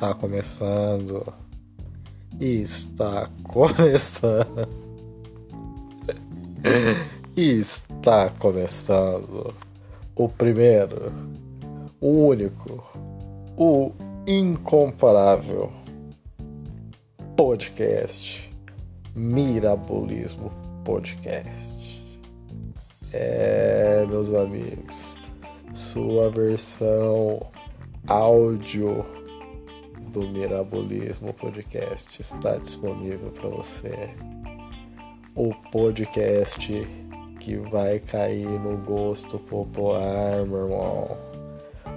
Está começando. Está começando. Está começando. O primeiro, o único, o incomparável podcast Mirabolismo Podcast. É, meus amigos, sua versão áudio do Mirabolismo Podcast está disponível para você. O podcast que vai cair no gosto popular, meu irmão.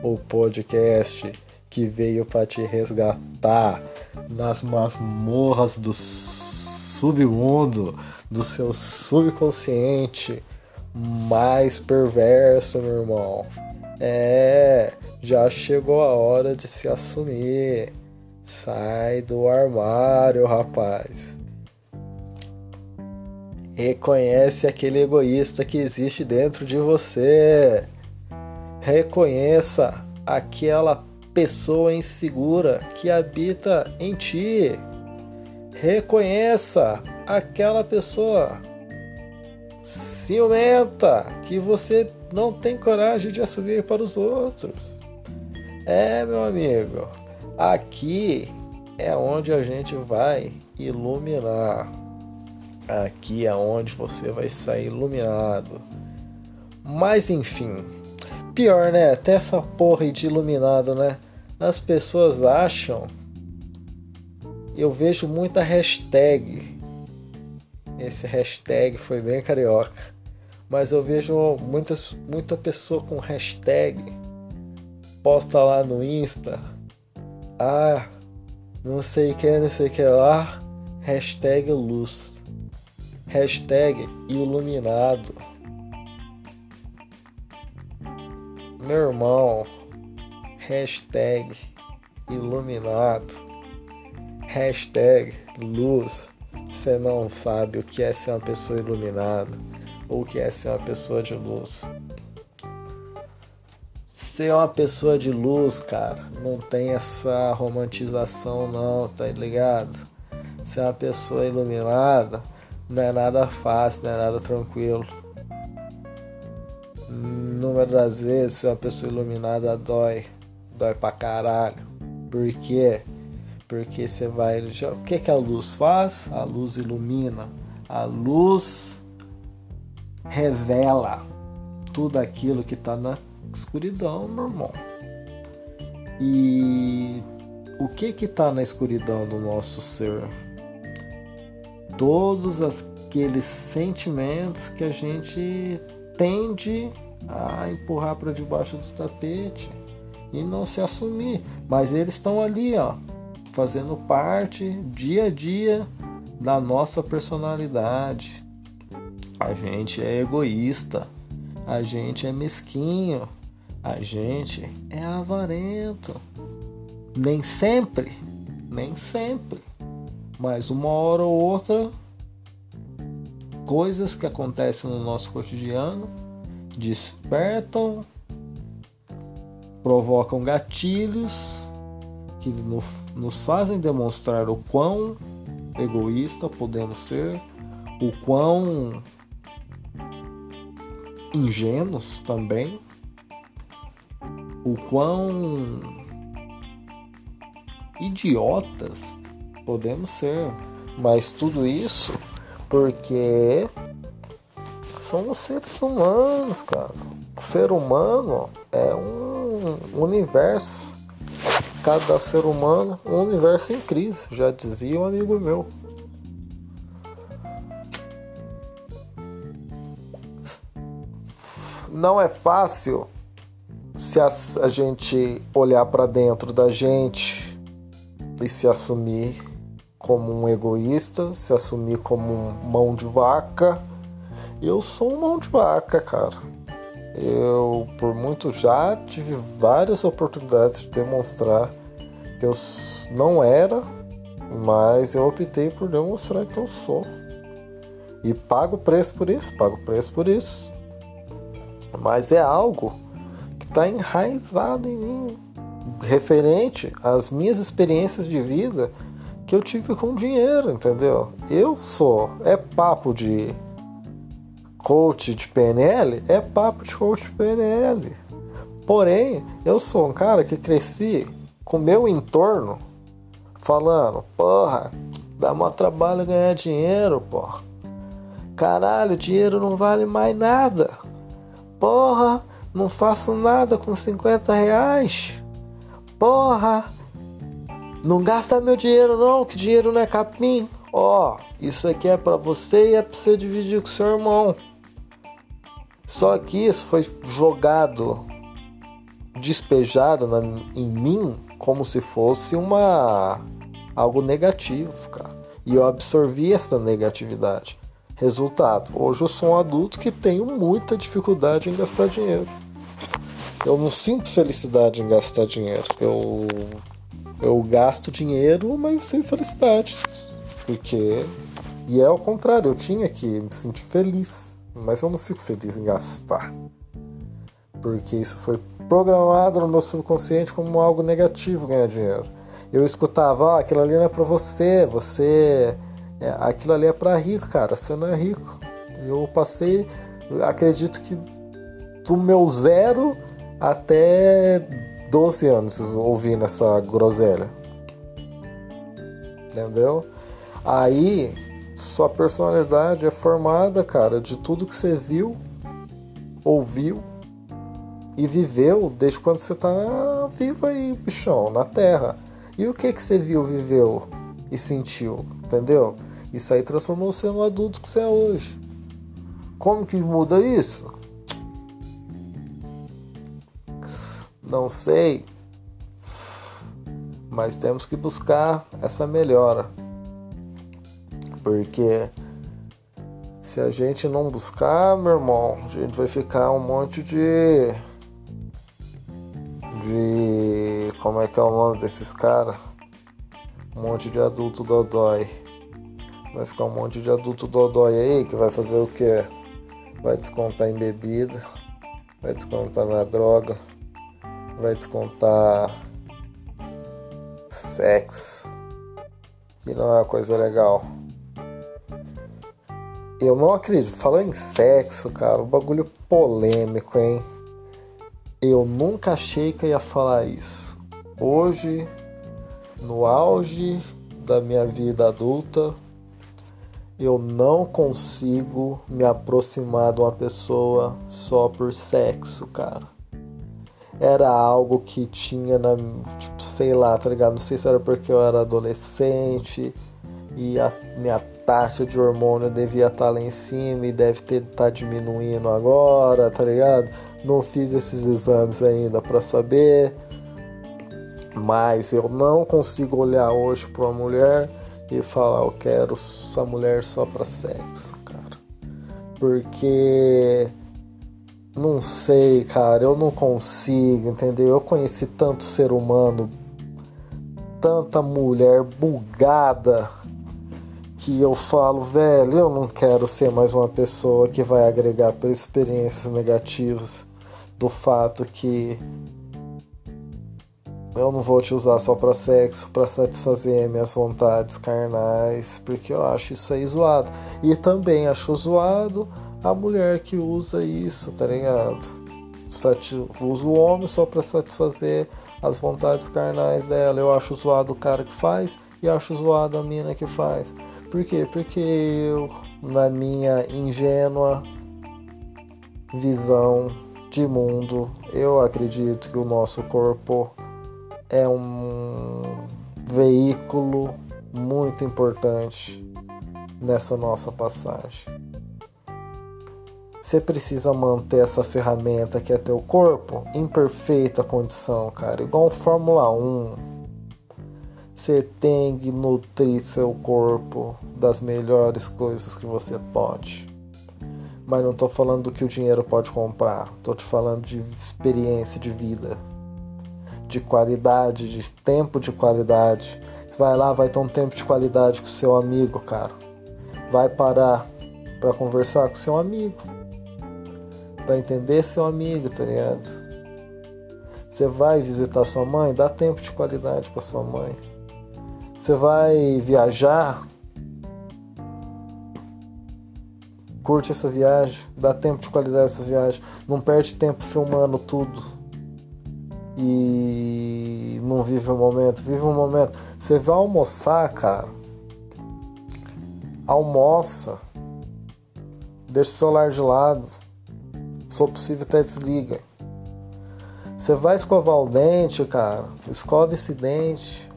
O podcast que veio para te resgatar nas masmorras do submundo, do seu subconsciente mais perverso, meu irmão. É, já chegou a hora de se assumir. Sai do armário, rapaz. Reconhece aquele egoísta que existe dentro de você. Reconheça aquela pessoa insegura que habita em ti. Reconheça aquela pessoa ciumenta que você não tem coragem de assumir para os outros. É, meu amigo, aqui é onde a gente vai iluminar. Aqui é onde você vai sair iluminado. Mas enfim, pior, né? Até essa porra de iluminado, né? As pessoas acham. Eu vejo muita hashtag. Esse hashtag foi bem carioca mas eu vejo muitas, muita pessoa com hashtag posta lá no Insta. Ah, não sei que, não sei que lá. Hashtag luz. Hashtag iluminado. Meu irmão. Hashtag iluminado. Hashtag luz. Você não sabe o que é ser uma pessoa iluminada ou que é ser uma pessoa de luz. Ser uma pessoa de luz, cara, não tem essa romantização não, tá ligado? Ser uma pessoa iluminada não é nada fácil, não é nada tranquilo. Número das vezes, ser uma pessoa iluminada dói. Dói pra caralho. Por quê? Porque você vai. O que, que a luz faz? A luz ilumina. A luz revela tudo aquilo que está na escuridão, meu irmão. E o que que está na escuridão do nosso ser? Todos aqueles sentimentos que a gente tende a empurrar para debaixo do tapete e não se assumir, mas eles estão ali, ó, fazendo parte dia a dia da nossa personalidade. A gente é egoísta, a gente é mesquinho, a gente é avarento. Nem sempre, nem sempre, mas uma hora ou outra, coisas que acontecem no nosso cotidiano despertam, provocam gatilhos que nos fazem demonstrar o quão egoísta podemos ser, o quão ingênuos também, o quão idiotas podemos ser, mas tudo isso porque somos seres humanos, cara. O ser humano é um universo. Cada ser humano, um universo em crise, já dizia um amigo meu. não é fácil se a, a gente olhar para dentro da gente e se assumir como um egoísta, se assumir como um mão de vaca. Eu sou um mão de vaca, cara. Eu, por muito, já tive várias oportunidades de demonstrar que eu não era, mas eu optei por demonstrar que eu sou. E pago preço por isso, pago preço por isso mas é algo está enraizado em mim. referente às minhas experiências de vida que eu tive com dinheiro, entendeu? Eu sou, é papo de coach de PNL, é papo de coach de PNL. Porém, eu sou um cara que cresci com meu entorno falando, porra, dá mó trabalho ganhar dinheiro, porra. Caralho, dinheiro não vale mais nada. Porra, não faço nada com 50 reais. Porra, não gasta meu dinheiro não, que dinheiro não é capim. Ó, isso aqui é para você e é pra você dividir com seu irmão. Só que isso foi jogado, despejado na, em mim como se fosse uma algo negativo, cara. E eu absorvi essa negatividade. Resultado, hoje eu sou um adulto que tenho muita dificuldade em gastar dinheiro. Eu não sinto felicidade em gastar dinheiro. Eu eu gasto dinheiro, mas sem felicidade. Porque. E é ao contrário, eu tinha que me sentir feliz. Mas eu não fico feliz em gastar. Porque isso foi programado no meu subconsciente como algo negativo ganhar dinheiro. Eu escutava, ah, aquilo ali não é pra você, você. É, aquilo ali é pra rico, cara, você não é rico. Eu passei, acredito que do meu zero até 12 anos ouvindo essa groselha. Entendeu? Aí sua personalidade é formada, cara, de tudo que você viu, ouviu e viveu desde quando você tá vivo aí, bichão, na Terra. E o que que você viu, viveu e sentiu, entendeu? Isso aí transformou você no adulto que você é hoje. Como que muda isso? Não sei, mas temos que buscar essa melhora. Porque se a gente não buscar, meu irmão, a gente vai ficar um monte de. De. Como é que é o nome desses caras? Um monte de adulto dodói. Vai ficar um monte de adulto dodói aí que vai fazer o que? Vai descontar em bebida, vai descontar na droga vai descontar sexo, que não é uma coisa legal. Eu não acredito, falando em sexo, cara, um bagulho polêmico, hein? Eu nunca achei que eu ia falar isso. Hoje, no auge da minha vida adulta, eu não consigo me aproximar de uma pessoa só por sexo, cara era algo que tinha na. Tipo, sei lá, tá ligado? Não sei se era porque eu era adolescente e a minha taxa de hormônio devia estar tá lá em cima e deve ter tá diminuindo agora, tá ligado? Não fiz esses exames ainda para saber. Mas eu não consigo olhar hoje para uma mulher e falar eu quero essa mulher só para sexo, cara. Porque não sei, cara, eu não consigo, entendeu? Eu conheci tanto ser humano, tanta mulher bugada, que eu falo, velho, eu não quero ser mais uma pessoa que vai agregar para experiências negativas do fato que eu não vou te usar só para sexo, para satisfazer minhas vontades carnais, porque eu acho isso aí zoado. E também acho zoado a mulher que usa isso, tá ligado? Usa o homem só para satisfazer as vontades carnais dela. Eu acho zoado o cara que faz e acho zoado a mina que faz. Por quê? Porque eu, na minha ingênua visão de mundo, eu acredito que o nosso corpo é um veículo muito importante nessa nossa passagem. Você precisa manter essa ferramenta que é teu corpo em perfeita condição, cara. Igual um Fórmula 1. Você tem que nutrir seu corpo das melhores coisas que você pode. Mas não estou falando do que o dinheiro pode comprar. Estou te falando de experiência de vida, de qualidade, de tempo de qualidade. Você vai lá, vai ter um tempo de qualidade com seu amigo, cara. Vai parar para conversar com seu amigo para entender seu amigo, tá ligado? Você vai visitar sua mãe? Dá tempo de qualidade para sua mãe. Você vai viajar? Curte essa viagem, dá tempo de qualidade essa viagem. Não perde tempo filmando tudo. E não vive o momento, vive o momento. Você vai almoçar, cara. Almoça. Deixa o celular de lado. Se possível, até desliga. Você vai escovar o dente, cara. Escova esse dente.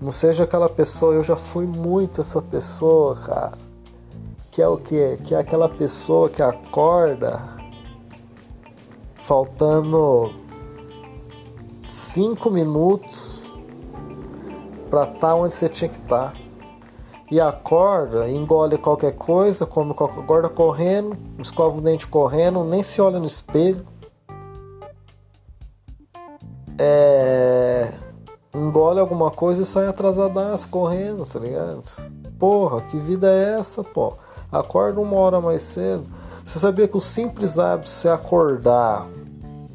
Não seja aquela pessoa, eu já fui muito essa pessoa, cara que é o que? Que é aquela pessoa que acorda faltando cinco minutos para estar tá onde você tinha que estar. E acorda, engole qualquer coisa, come qualquer acorda correndo, escova o dente correndo, nem se olha no espelho. É, engole alguma coisa e sai atrasadaço correndo, tá ligado? Porra, que vida é essa, pô? Acorda uma hora mais cedo. Você sabia que o simples hábito de você acordar.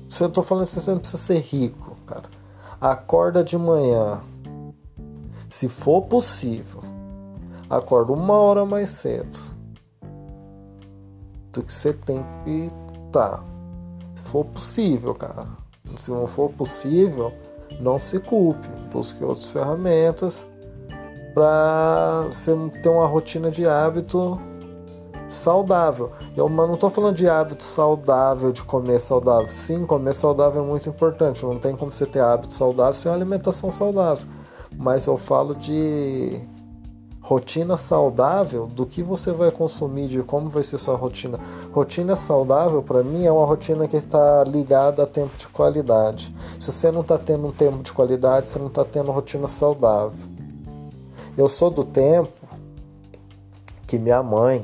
Você tô falando que você não precisa ser rico, cara. Acorda de manhã. Se for possível, acorda uma hora mais cedo do que você tem que estar. Tá. Se for possível, cara. Se não for possível, não se culpe. Busque outras ferramentas para você ter uma rotina de hábito saudável. Eu não estou falando de hábito saudável, de comer saudável. Sim, comer saudável é muito importante. Não tem como você ter hábito saudável sem uma alimentação saudável. Mas eu falo de rotina saudável do que você vai consumir, de como vai ser sua rotina. Rotina saudável, para mim, é uma rotina que está ligada a tempo de qualidade. Se você não está tendo um tempo de qualidade, você não está tendo rotina saudável. Eu sou do tempo que minha mãe,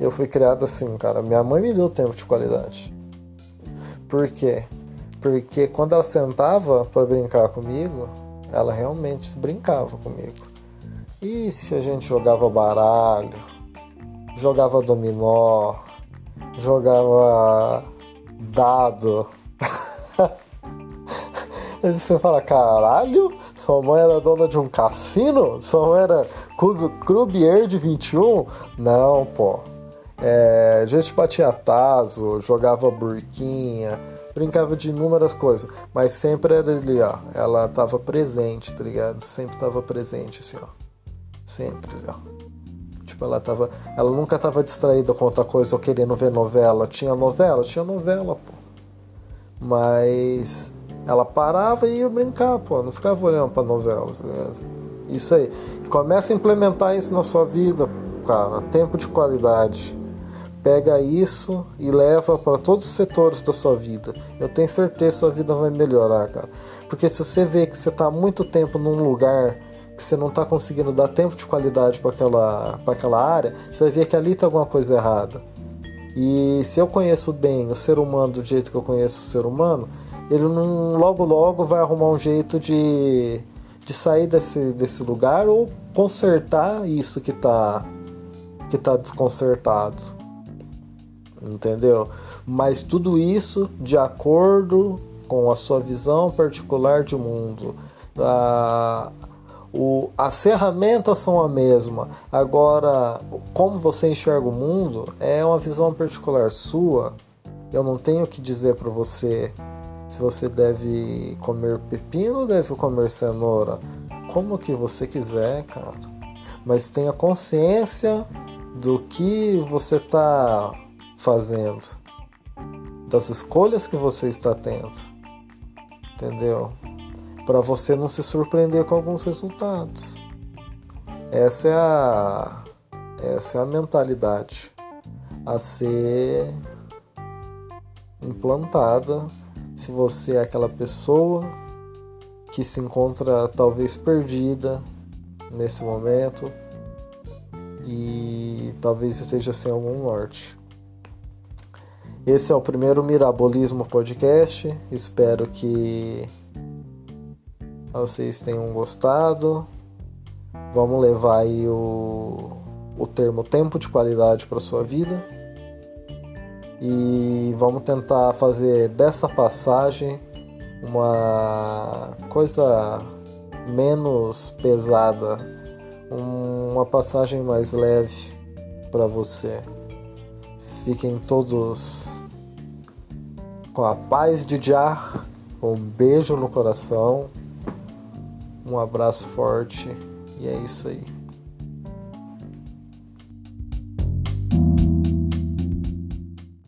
eu fui criado assim, cara. Minha mãe me deu tempo de qualidade. Por quê? Porque quando ela sentava para brincar comigo, ela realmente brincava comigo. E se a gente jogava baralho, jogava dominó, jogava dado. Aí você fala, caralho, sua mãe era dona de um cassino? Sua mãe era croupier de 21? Não, pô. É, a gente batia taso, jogava burquinha, brincava de inúmeras coisas, mas sempre era ali, ó. Ela tava presente, tá ligado? Sempre tava presente, assim, ó. Sempre, ó. Tipo, ela tava. Ela nunca tava distraída com outra coisa ou querendo ver novela. Tinha novela? Tinha novela, pô. Mas ela parava e ia brincar, pô. Não ficava olhando pra novela, tá? Isso aí. Começa a implementar isso na sua vida, cara. Tempo de qualidade pega isso e leva para todos os setores da sua vida. Eu tenho certeza que sua vida vai melhorar, cara. Porque se você vê que você está muito tempo num lugar que você não está conseguindo dar tempo de qualidade para aquela, aquela área, você vai ver que ali está alguma coisa errada. E se eu conheço bem o ser humano do jeito que eu conheço o ser humano, ele não, logo logo vai arrumar um jeito de, de sair desse, desse lugar ou consertar isso que está que tá desconcertado entendeu? Mas tudo isso de acordo com a sua visão particular de mundo. A, o, as ferramentas são a mesma, agora como você enxerga o mundo é uma visão particular sua. Eu não tenho que dizer para você se você deve comer pepino ou deve comer cenoura. Como que você quiser, cara. Mas tenha consciência do que você está fazendo, das escolhas que você está tendo, entendeu? Para você não se surpreender com alguns resultados. Essa é a essa é a mentalidade a ser implantada se você é aquela pessoa que se encontra talvez perdida nesse momento e talvez esteja sem algum norte. Esse é o primeiro Mirabolismo Podcast. Espero que vocês tenham gostado. Vamos levar aí o, o termo tempo de qualidade para sua vida. E vamos tentar fazer dessa passagem uma coisa menos pesada, uma passagem mais leve para você. Fiquem todos com a paz de Jah, um beijo no coração, um abraço forte e é isso aí.